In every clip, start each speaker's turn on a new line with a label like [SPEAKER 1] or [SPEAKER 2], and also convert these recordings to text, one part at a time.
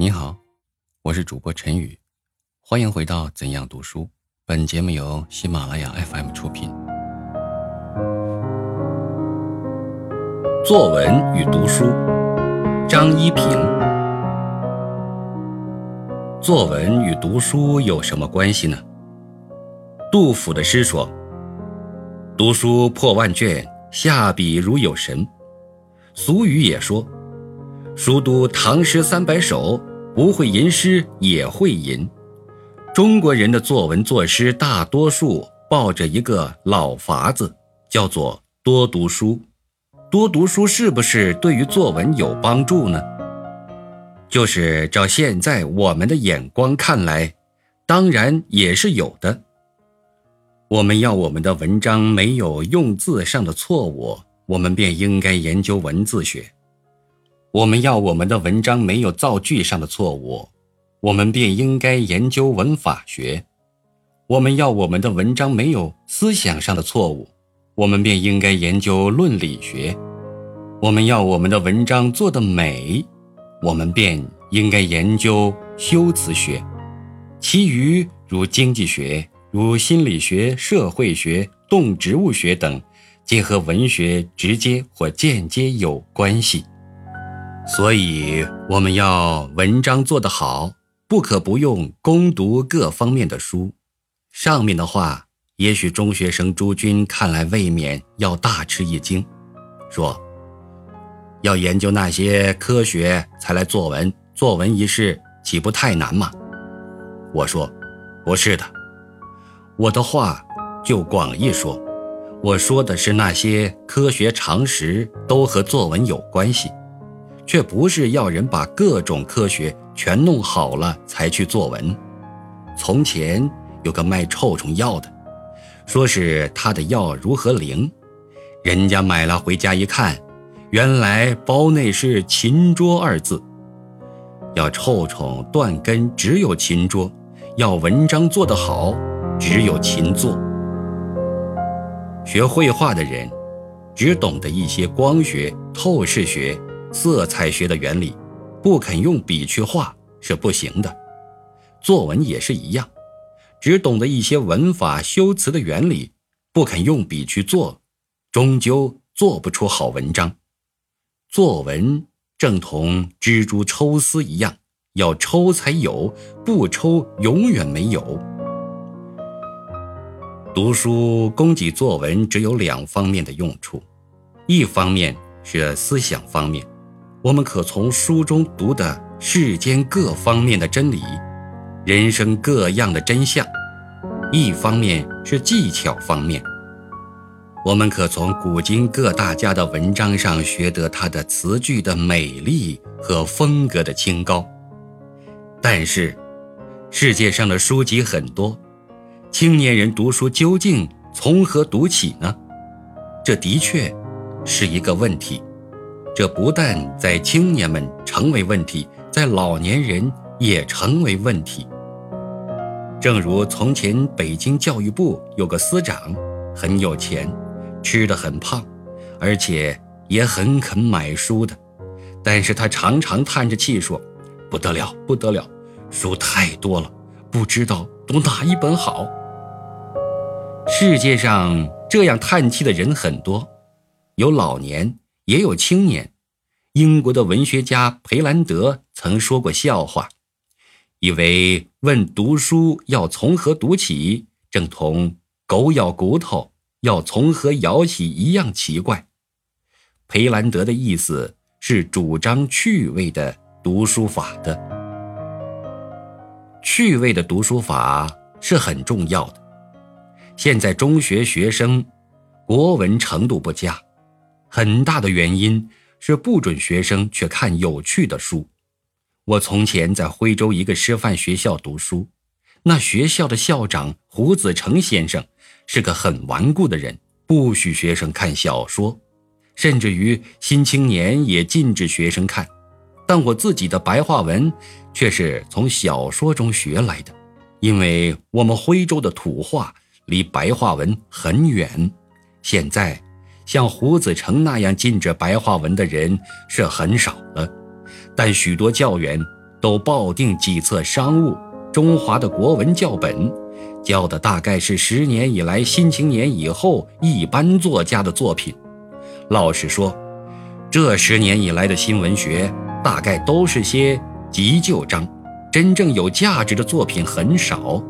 [SPEAKER 1] 你好，我是主播陈宇，欢迎回到《怎样读书》。本节目由喜马拉雅 FM 出品。作文与读书，张一平。作文与读书有什么关系呢？杜甫的诗说：“读书破万卷，下笔如有神。”俗语也说：“熟读唐诗三百首，不会吟诗也会吟。”中国人的作文作诗，大多数抱着一个老法子，叫做多读书。多读书是不是对于作文有帮助呢？就是照现在我们的眼光看来，当然也是有的。我们要我们的文章没有用字上的错误，我们便应该研究文字学；我们要我们的文章没有造句上的错误。我们便应该研究文法学，我们要我们的文章没有思想上的错误，我们便应该研究论理学；我们要我们的文章做得美，我们便应该研究修辞学。其余如经济学、如心理学、社会学、动植物学等，皆和文学直接或间接有关系。所以，我们要文章做得好。不可不用攻读各方面的书，上面的话，也许中学生朱军看来未免要大吃一惊，说：“要研究那些科学才来作文，作文一事岂不太难吗？”我说：“不是的，我的话就广义说，我说的是那些科学常识都和作文有关系，却不是要人把各种科学。”全弄好了才去作文。从前有个卖臭虫药的，说是他的药如何灵，人家买了回家一看，原来包内是“勤拙”二字。要臭虫断根，只有勤拙；要文章做得好，只有勤做。学绘画的人，只懂得一些光学、透视学、色彩学的原理。不肯用笔去画是不行的，作文也是一样，只懂得一些文法修辞的原理，不肯用笔去做，终究做不出好文章。作文正同蜘蛛抽丝一样，要抽才有，不抽永远没有。读书供给作文只有两方面的用处，一方面是思想方面。我们可从书中读的世间各方面的真理，人生各样的真相；一方面是技巧方面，我们可从古今各大家的文章上学得他的词句的美丽和风格的清高。但是，世界上的书籍很多，青年人读书究竟从何读起呢？这的确是一个问题。这不但在青年们成为问题，在老年人也成为问题。正如从前北京教育部有个司长，很有钱，吃的很胖，而且也很肯买书的，但是他常常叹着气说：“不得了，不得了，书太多了，不知道读哪一本好。”世界上这样叹气的人很多，有老年。也有青年，英国的文学家培兰德曾说过笑话，以为问读书要从何读起，正同狗咬骨头要从何咬起一样奇怪。培兰德的意思是主张趣味的读书法的，趣味的读书法是很重要的。现在中学学生国文程度不佳。很大的原因是不准学生去看有趣的书。我从前在徽州一个师范学校读书，那学校的校长胡子成先生是个很顽固的人，不许学生看小说，甚至于《新青年》也禁止学生看。但我自己的白话文却是从小说中学来的，因为我们徽州的土话离白话文很远。现在。像胡子成那样禁止白话文的人是很少了，但许多教员都抱定几册商务、中华的国文教本，教的大概是十年以来新青年以后一般作家的作品。老实说，这十年以来的新文学大概都是些急救章，真正有价值的作品很少。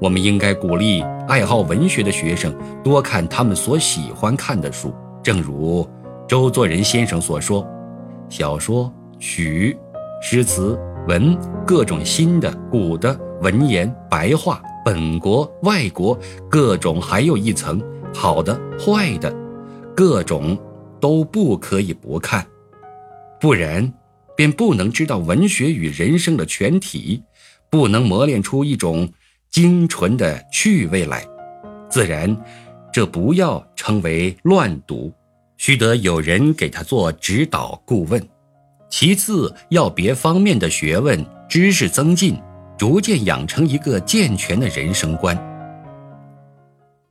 [SPEAKER 1] 我们应该鼓励爱好文学的学生多看他们所喜欢看的书，正如周作人先生所说：“小说、曲、诗词、文，各种新的、古的、文言、白话、本国、外国，各种还有一层好的、坏的，各种都不可以不看，不然便不能知道文学与人生的全体，不能磨练出一种。”精纯的趣味来，自然，这不要称为乱读，须得有人给他做指导顾问。其次，要别方面的学问知识增进，逐渐养成一个健全的人生观。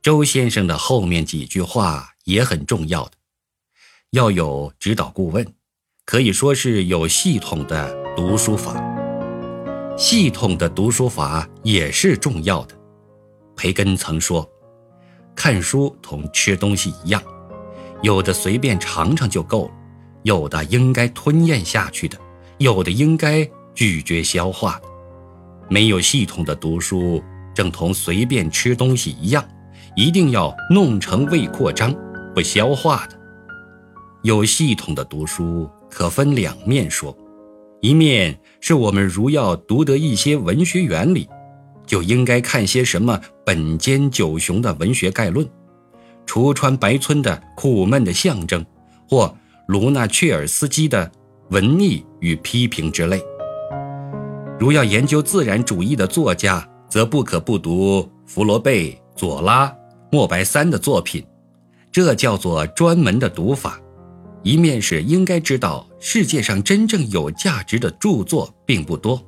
[SPEAKER 1] 周先生的后面几句话也很重要的，要有指导顾问，可以说是有系统的读书法。系统的读书法也是重要的。培根曾说：“看书同吃东西一样，有的随便尝尝就够了，有的应该吞咽下去的，有的应该咀嚼消化的。没有系统的读书，正同随便吃东西一样，一定要弄成胃扩张、不消化的。有系统的读书，可分两面说。”一面是我们如要读得一些文学原理，就应该看些什么本间九雄的文学概论，橱川白村的苦闷的象征，或卢纳切尔斯基的文艺与批评之类。如要研究自然主义的作家，则不可不读弗罗贝、左拉、莫白三的作品，这叫做专门的读法。一面是应该知道世界上真正有价值的著作并不多，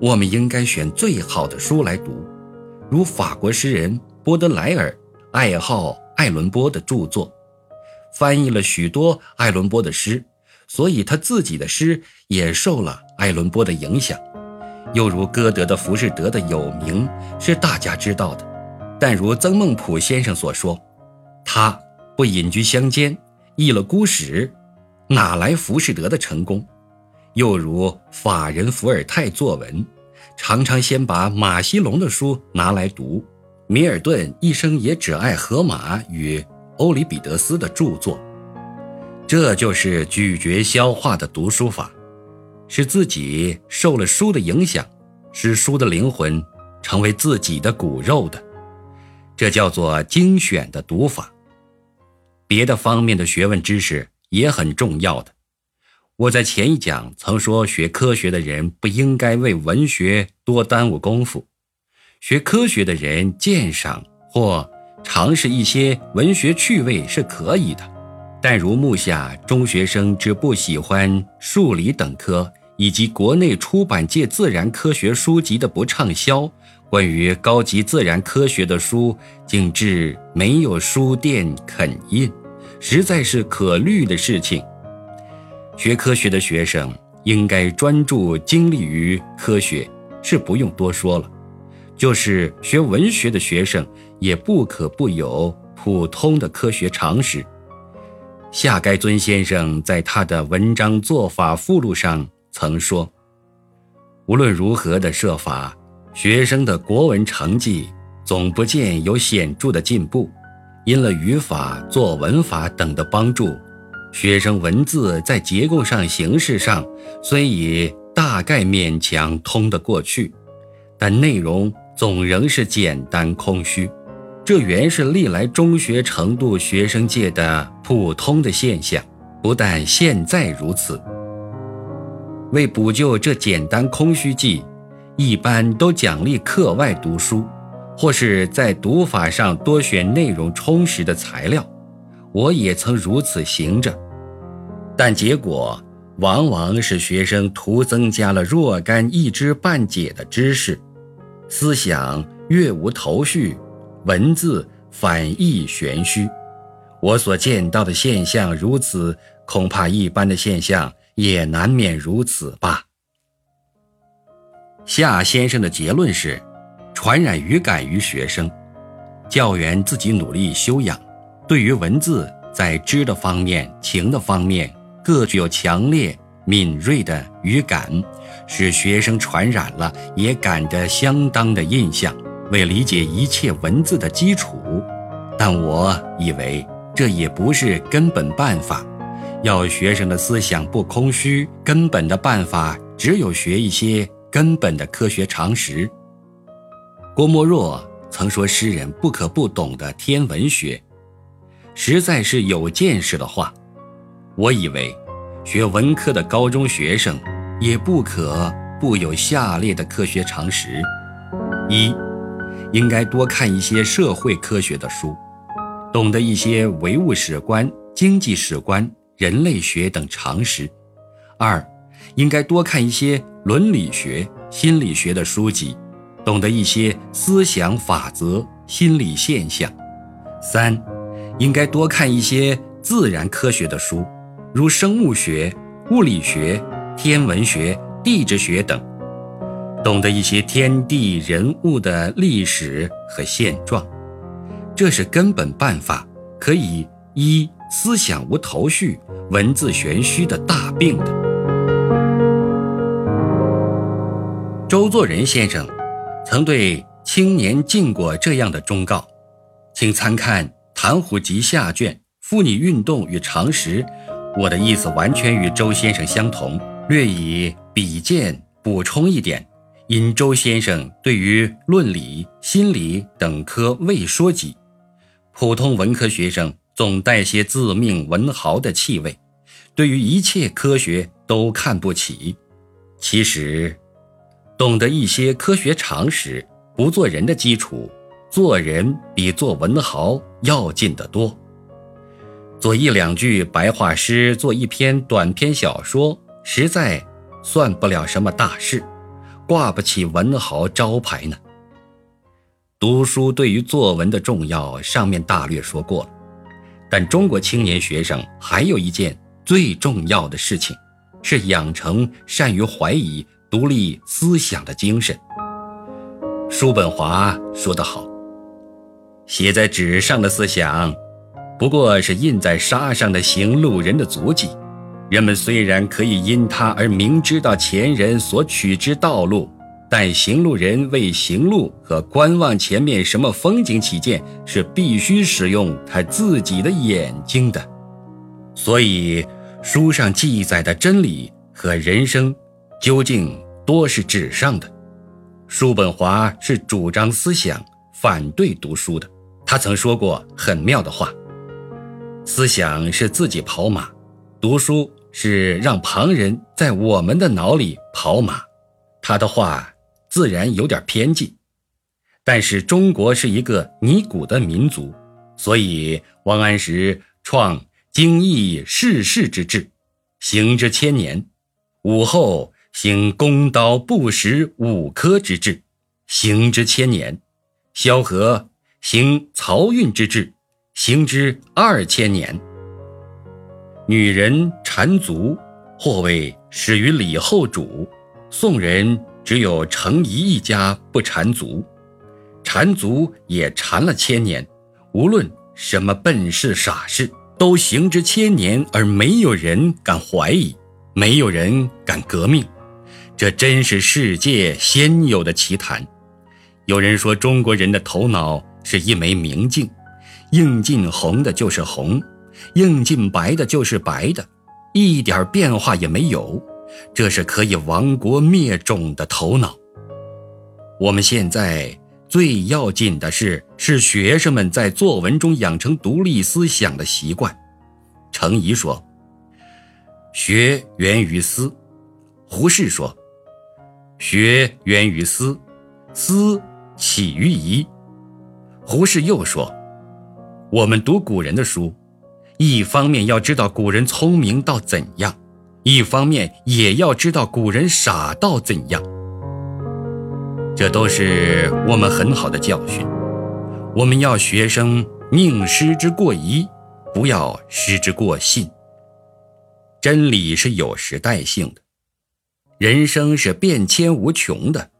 [SPEAKER 1] 我们应该选最好的书来读，如法国诗人波德莱尔爱好爱伦坡的著作，翻译了许多爱伦坡的诗，所以他自己的诗也受了爱伦坡的影响。又如歌德的《浮士德》的有名是大家知道的，但如曾孟朴先生所说，他不隐居乡间。译了孤史，哪来浮士德的成功？又如法人伏尔泰作文，常常先把马西龙的书拿来读。米尔顿一生也只爱荷马与欧里彼得斯的著作。这就是咀嚼消化的读书法，使自己受了书的影响，使书的灵魂成为自己的骨肉的。这叫做精选的读法。别的方面的学问知识也很重要的。我在前一讲曾说，学科学的人不应该为文学多耽误功夫。学科学的人鉴赏或尝试一些文学趣味是可以的，但如目下中学生只不喜欢数理等科，以及国内出版界自然科学书籍的不畅销，关于高级自然科学的书竟至没有书店肯印。实在是可虑的事情。学科学的学生应该专注精力于科学，是不用多说了。就是学文学的学生，也不可不有普通的科学常识。夏该尊先生在他的文章做法附录上曾说：“无论如何的设法，学生的国文成绩总不见有显著的进步。”因了语法、作文法等的帮助，学生文字在结构上、形式上虽已大概勉强通得过去，但内容总仍是简单空虚。这原是历来中学程度学生界的普通的现象，不但现在如此。为补救这简单空虚记，一般都奖励课外读书。或是在读法上多选内容充实的材料，我也曾如此行着，但结果往往使学生徒增加了若干一知半解的知识，思想越无头绪，文字反义玄虚。我所见到的现象如此，恐怕一般的现象也难免如此吧。夏先生的结论是：传染语感于学生，教员自己努力修养，对于文字在知的方面、情的方面各具有强烈敏锐的语感，使学生传染了也感着相当的印象，为理解一切文字的基础。但我以为这也不是根本办法。要学生的思想不空虚，根本的办法只有学一些根本的科学常识。郭沫若曾说：“诗人不可不懂的天文学，实在是有见识的话。”我以为，学文科的高中学生也不可不有下列的科学常识：一，应该多看一些社会科学的书，懂得一些唯物史观、经济史观。人类学等常识。二，应该多看一些伦理学、心理学的书籍，懂得一些思想法则、心理现象。三，应该多看一些自然科学的书，如生物学、物理学、天文学、地质学等，懂得一些天地人物的历史和现状。这是根本办法，可以一。思想无头绪、文字玄虚的大病的。周作人先生曾对青年进过这样的忠告，请参看《谈虎集》下卷《妇女运动与常识》。我的意思完全与周先生相同，略以比见补充一点。因周先生对于论理、心理等科未说及，普通文科学生。总带些自命文豪的气味，对于一切科学都看不起。其实，懂得一些科学常识，不做人的基础，做人比做文豪要紧得多。做一两句白话诗，做一篇短篇小说，实在算不了什么大事，挂不起文豪招牌呢。读书对于作文的重要，上面大略说过了。但中国青年学生还有一件最重要的事情，是养成善于怀疑、独立思想的精神。叔本华说得好：“写在纸上的思想，不过是印在沙上的行路人的足迹。人们虽然可以因他而明知道前人所取之道路。”但行路人为行路和观望前面什么风景起见，是必须使用他自己的眼睛的。所以，书上记载的真理和人生，究竟多是纸上的。叔本华是主张思想，反对读书的。他曾说过很妙的话：“思想是自己跑马，读书是让旁人在我们的脑里跑马。”他的话。自然有点偏激，但是中国是一个泥古的民族，所以王安石创精益世事之治，行之千年；武后行弓刀不食五科之治，行之千年；萧何行漕运之治，行之二千年。女人缠足，或谓始于李后主，宋人。只有程颐一家不缠足，缠足也缠了千年。无论什么笨事傻事，都行之千年，而没有人敢怀疑，没有人敢革命。这真是世界先有的奇谈。有人说中国人的头脑是一枚明镜，映进红的就是红，映进白的就是白的，一点变化也没有。这是可以亡国灭种的头脑。我们现在最要紧的是，是学生们在作文中养成独立思想的习惯。程颐说：“学源于思。”胡适说：“学源于思，思起于疑。”胡适又说：“我们读古人的书，一方面要知道古人聪明到怎样。”一方面也要知道古人傻到怎样，这都是我们很好的教训。我们要学生宁失之过疑，不要失之过信。真理是有时代性的，人生是变迁无穷的，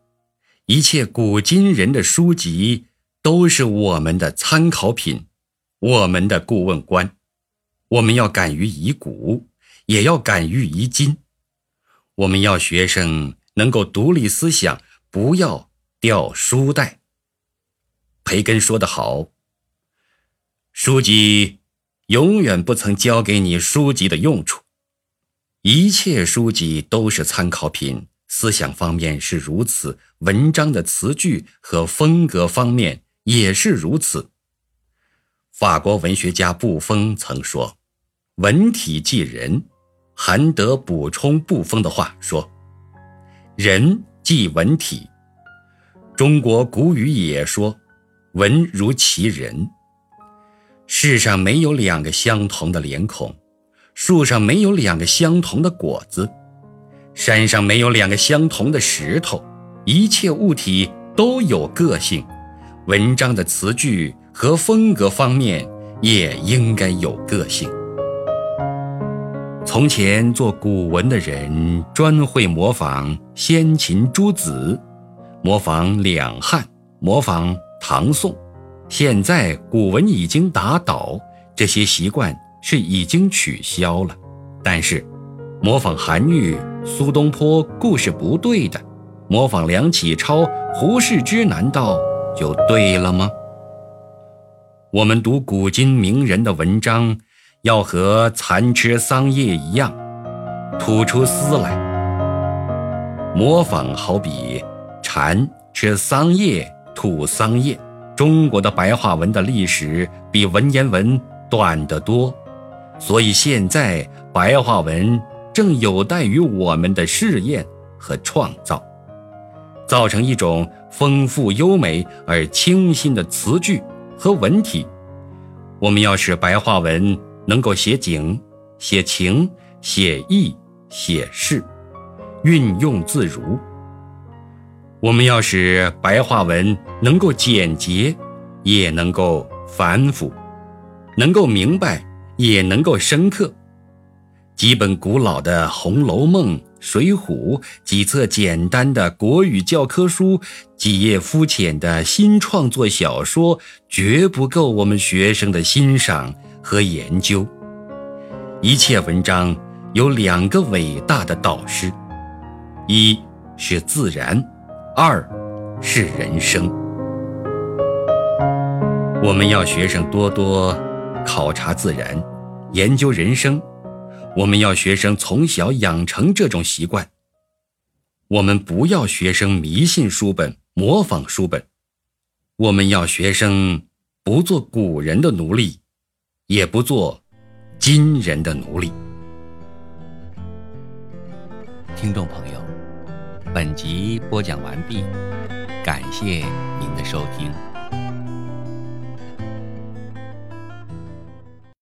[SPEAKER 1] 一切古今人的书籍都是我们的参考品，我们的顾问官。我们要敢于以古，也要敢于以今。我们要学生能够独立思想，不要掉书袋。培根说得好：“书籍永远不曾教给你书籍的用处，一切书籍都是参考品。”思想方面是如此，文章的词句和风格方面也是如此。法国文学家布丰曾说：“文体即人。”韩德补充布丰的话说：“人即文体。”中国古语也说：“文如其人。”世上没有两个相同的脸孔，树上没有两个相同的果子。山上没有两个相同的石头，一切物体都有个性，文章的词句和风格方面也应该有个性。从前做古文的人专会模仿先秦诸子，模仿两汉，模仿唐宋。现在古文已经打倒，这些习惯是已经取消了，但是。模仿韩愈、苏东坡故事不对的，模仿梁启超、胡适之，难道就对了吗？我们读古今名人的文章，要和蚕吃桑叶一样，吐出丝来。模仿好比蚕吃桑叶吐桑叶。中国的白话文的历史比文言文短得多，所以现在白话文。正有待于我们的试验和创造，造成一种丰富优美而清新的词句和文体。我们要使白话文能够写景、写情、写意、写事，运用自如。我们要使白话文能够简洁，也能够繁复，能够明白，也能够深刻。几本古老的《红楼梦》《水浒》，几册简单的国语教科书，几页肤浅的新创作小说，绝不够我们学生的欣赏和研究。一切文章有两个伟大的导师：一是自然，二是人生。我们要学生多多考察自然，研究人生。我们要学生从小养成这种习惯。我们不要学生迷信书本、模仿书本。我们要学生不做古人的奴隶，也不做今人的奴隶。
[SPEAKER 2] 听众朋友，本集播讲完毕，感谢您的收听。